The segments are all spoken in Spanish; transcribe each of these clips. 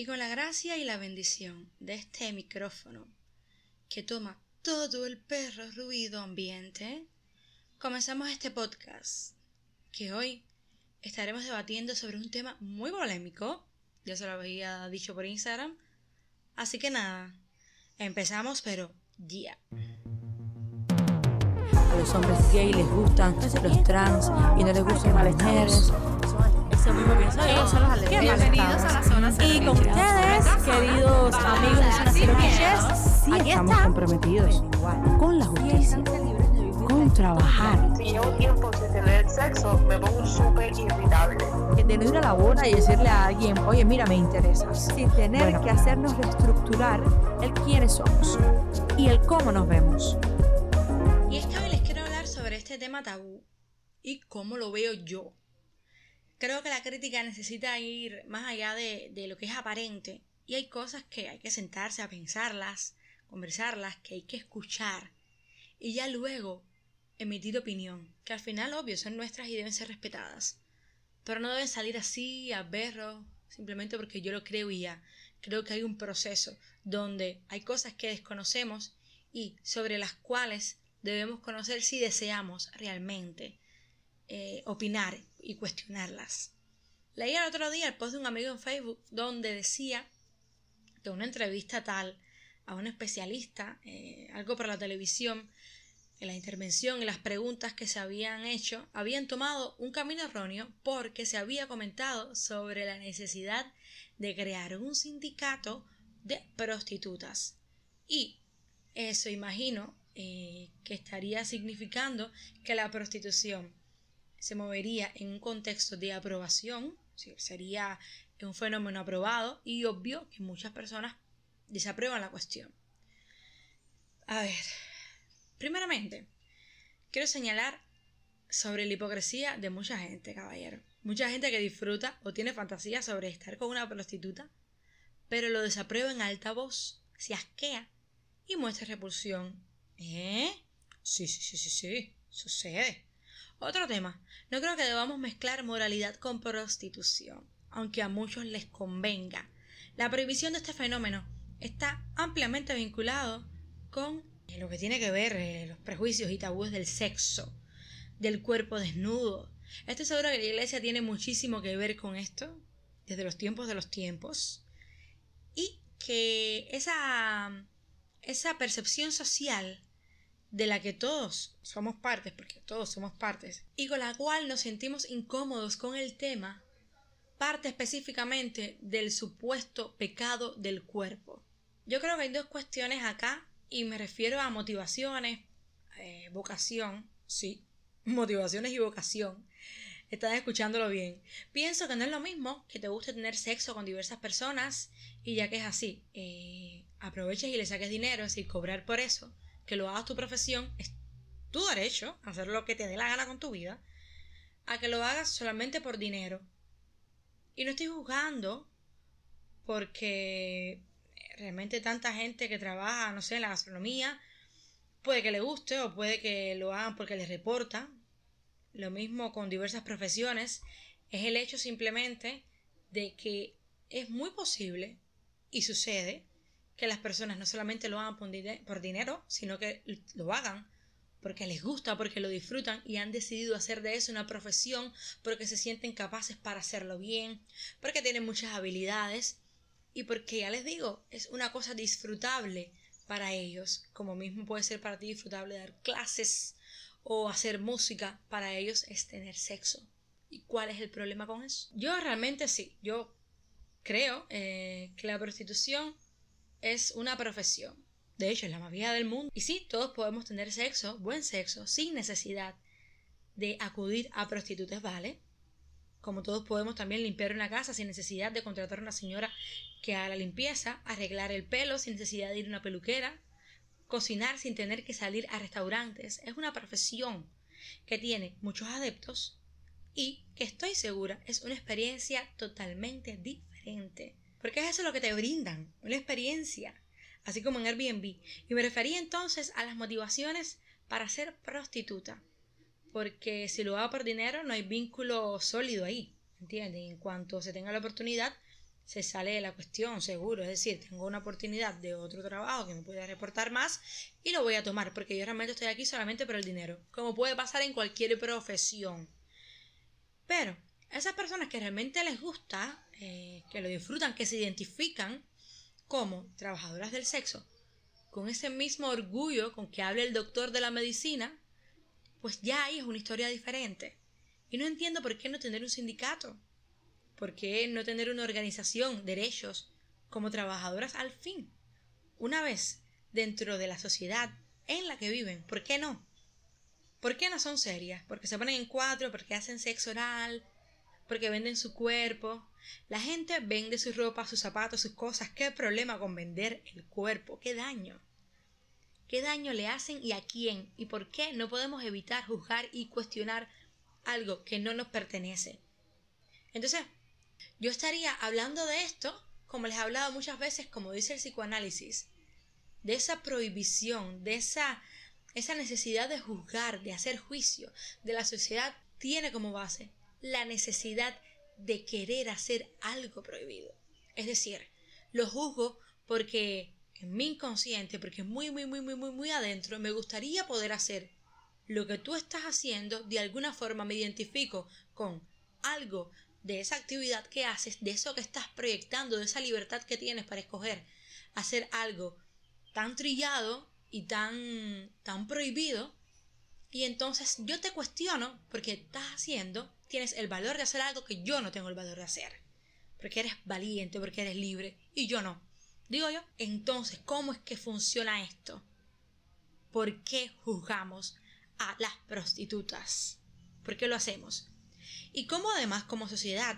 Y con la gracia y la bendición de este micrófono que toma todo el perro ruido ambiente, comenzamos este podcast que hoy estaremos debatiendo sobre un tema muy polémico, ya se lo había dicho por Instagram, así que nada, empezamos pero ya. A los hombres gay les gustan los trans y no les gustan las mujeres. Bienvenidos a la zona Y con ustedes, queridos amigos de Zona Cero Clichés, sí Aquí estamos está. comprometidos con la justicia, con trabajar, Si llevo tiempo sin tener sexo, me pongo súper irritable. de no ir a la boda y decirle a alguien, oye, mira, me interesas, sin tener Bueno. que hacernos reestructurar el quiénes somos y el cómo nos vemos. Y es que hoy les quiero hablar sobre este tema tabú y cómo lo veo yo. Creo que la crítica necesita ir más allá de, de lo que es aparente y hay cosas que hay que sentarse a pensarlas, conversarlas, que hay que escuchar y ya luego emitir opinión, que al final, obvio, son nuestras y deben ser respetadas. Pero no deben salir así, a berro, simplemente porque yo lo creo y ya. Creo que hay un proceso donde hay cosas que desconocemos y sobre las cuales debemos conocer si deseamos realmente eh, opinar y cuestionarlas. Leí el otro día el post de un amigo en Facebook donde decía que una entrevista tal a un especialista, eh, algo para la televisión, en la intervención y las preguntas que se habían hecho habían tomado un camino erróneo porque se había comentado sobre la necesidad de crear un sindicato de prostitutas. Y eso imagino eh, que estaría significando que la prostitución se movería en un contexto de aprobación, sería un fenómeno aprobado y obvio que muchas personas desaprueban la cuestión. A ver, primeramente, quiero señalar sobre la hipocresía de mucha gente, caballero. Mucha gente que disfruta o tiene fantasía sobre estar con una prostituta, pero lo desaprueba en alta voz, se asquea y muestra repulsión. ¿Eh? Sí, sí, sí, sí, sí, sucede. Otro tema. No creo que debamos mezclar moralidad con prostitución, aunque a muchos les convenga. La prohibición de este fenómeno está ampliamente vinculado con lo que tiene que ver eh, los prejuicios y tabúes del sexo, del cuerpo desnudo. Estoy segura que la iglesia tiene muchísimo que ver con esto, desde los tiempos de los tiempos, y que esa, esa percepción social de la que todos somos partes, porque todos somos partes, y con la cual nos sentimos incómodos con el tema, parte específicamente del supuesto pecado del cuerpo. Yo creo que hay dos cuestiones acá, y me refiero a motivaciones, eh, vocación, sí, motivaciones y vocación. Están escuchándolo bien. Pienso que no es lo mismo que te guste tener sexo con diversas personas y ya que es así, eh, aproveches y le saques dinero, es cobrar por eso, que lo hagas tu profesión, es tu derecho a hacer lo que te dé la gana con tu vida, a que lo hagas solamente por dinero. Y no estoy juzgando porque realmente tanta gente que trabaja, no sé, en la gastronomía, puede que le guste o puede que lo hagan porque les reporta. Lo mismo con diversas profesiones. Es el hecho simplemente de que es muy posible y sucede que las personas no solamente lo hagan por, dine- por dinero, sino que lo hagan porque les gusta, porque lo disfrutan y han decidido hacer de eso una profesión porque se sienten capaces para hacerlo bien, porque tienen muchas habilidades y porque ya les digo, es una cosa disfrutable para ellos, como mismo puede ser para ti disfrutable dar clases o hacer música, para ellos es tener sexo. ¿Y cuál es el problema con eso? Yo realmente sí, yo creo eh, que la prostitución es una profesión. De hecho, es la más vieja del mundo. Y sí, todos podemos tener sexo, buen sexo, sin necesidad de acudir a prostitutas, ¿vale? Como todos podemos también limpiar una casa sin necesidad de contratar a una señora que haga la limpieza, arreglar el pelo sin necesidad de ir a una peluquera, cocinar sin tener que salir a restaurantes. Es una profesión que tiene muchos adeptos y que estoy segura es una experiencia totalmente diferente. Es eso lo que te brindan, una experiencia, así como en Airbnb. Y me refería entonces a las motivaciones para ser prostituta. Porque si lo hago por dinero no hay vínculo sólido ahí, ¿entiendes? En cuanto se tenga la oportunidad, se sale de la cuestión, seguro. Es decir, tengo una oportunidad de otro trabajo que me pueda reportar más y lo voy a tomar porque yo realmente estoy aquí solamente por el dinero, como puede pasar en cualquier profesión. Pero esas personas que realmente les gusta, eh, que lo disfrutan, que se identifican como trabajadoras del sexo, con ese mismo orgullo con que habla el doctor de la medicina, pues ya ahí es una historia diferente. Y no entiendo por qué no tener un sindicato, por qué no tener una organización, derechos, como trabajadoras al fin. Una vez dentro de la sociedad en la que viven, ¿por qué no? ¿Por qué no son serias? Porque se ponen en cuatro, porque hacen sexo oral, porque venden su cuerpo. La gente vende su ropa, sus zapatos, sus cosas. ¿Qué problema con vender el cuerpo? ¿Qué daño? ¿Qué daño le hacen y a quién? ¿Y por qué no podemos evitar juzgar y cuestionar algo que no nos pertenece? Entonces, yo estaría hablando de esto, como les he hablado muchas veces, como dice el psicoanálisis, de esa prohibición, de esa, esa necesidad de juzgar, de hacer juicio, de la sociedad, tiene como base la necesidad de querer hacer algo prohibido. Es decir, lo juzgo porque en mi inconsciente, porque muy, muy, muy, muy, muy, muy adentro, me gustaría poder hacer lo que tú estás haciendo, de alguna forma me identifico con algo de esa actividad que haces, de eso que estás proyectando, de esa libertad que tienes para escoger hacer algo tan trillado y tan, tan prohibido. Y entonces yo te cuestiono porque estás haciendo, tienes el valor de hacer algo que yo no tengo el valor de hacer. Porque eres valiente, porque eres libre y yo no. Digo yo, entonces, ¿cómo es que funciona esto? ¿Por qué juzgamos a las prostitutas? ¿Por qué lo hacemos? Y cómo además como sociedad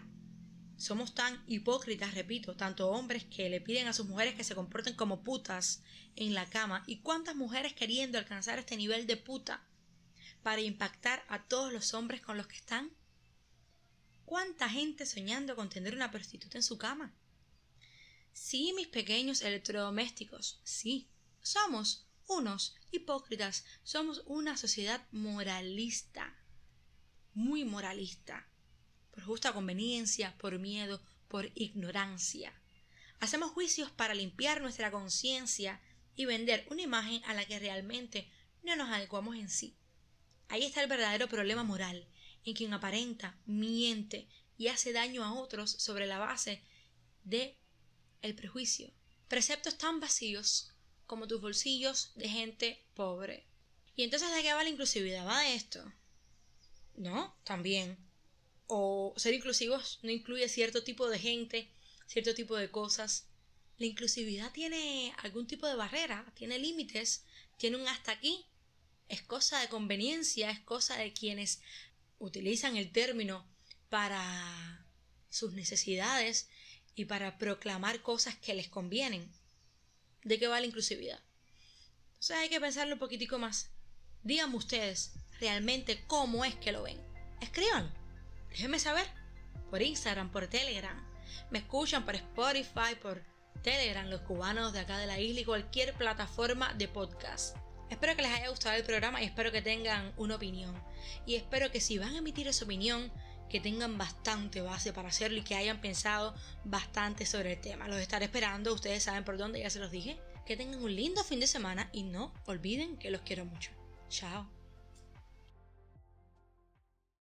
somos tan hipócritas, repito, tanto hombres que le piden a sus mujeres que se comporten como putas en la cama y cuántas mujeres queriendo alcanzar este nivel de puta para impactar a todos los hombres con los que están. ¿Cuánta gente soñando con tener una prostituta en su cama? Sí, mis pequeños electrodomésticos, sí, somos unos hipócritas, somos una sociedad moralista, muy moralista, por justa conveniencia, por miedo, por ignorancia. Hacemos juicios para limpiar nuestra conciencia y vender una imagen a la que realmente no nos adecuamos en sí. Ahí está el verdadero problema moral, en quien aparenta, miente y hace daño a otros sobre la base de el prejuicio. Preceptos tan vacíos como tus bolsillos de gente pobre. ¿Y entonces de qué va la inclusividad? ¿Va de esto? No, también. O ser inclusivos no incluye cierto tipo de gente, cierto tipo de cosas. La inclusividad tiene algún tipo de barrera, tiene límites, tiene un hasta aquí. Es cosa de conveniencia, es cosa de quienes utilizan el término para sus necesidades y para proclamar cosas que les convienen. ¿De qué va la inclusividad? Entonces hay que pensarlo un poquitico más. Díganme ustedes realmente cómo es que lo ven. Escriban. Déjenme saber. Por Instagram, por Telegram. Me escuchan por Spotify, por Telegram, los cubanos de acá de la isla y cualquier plataforma de podcast. Espero que les haya gustado el programa y espero que tengan una opinión. Y espero que si van a emitir esa opinión, que tengan bastante base para hacerlo y que hayan pensado bastante sobre el tema. Los estaré esperando, ustedes saben por dónde, ya se los dije. Que tengan un lindo fin de semana y no olviden que los quiero mucho. Chao.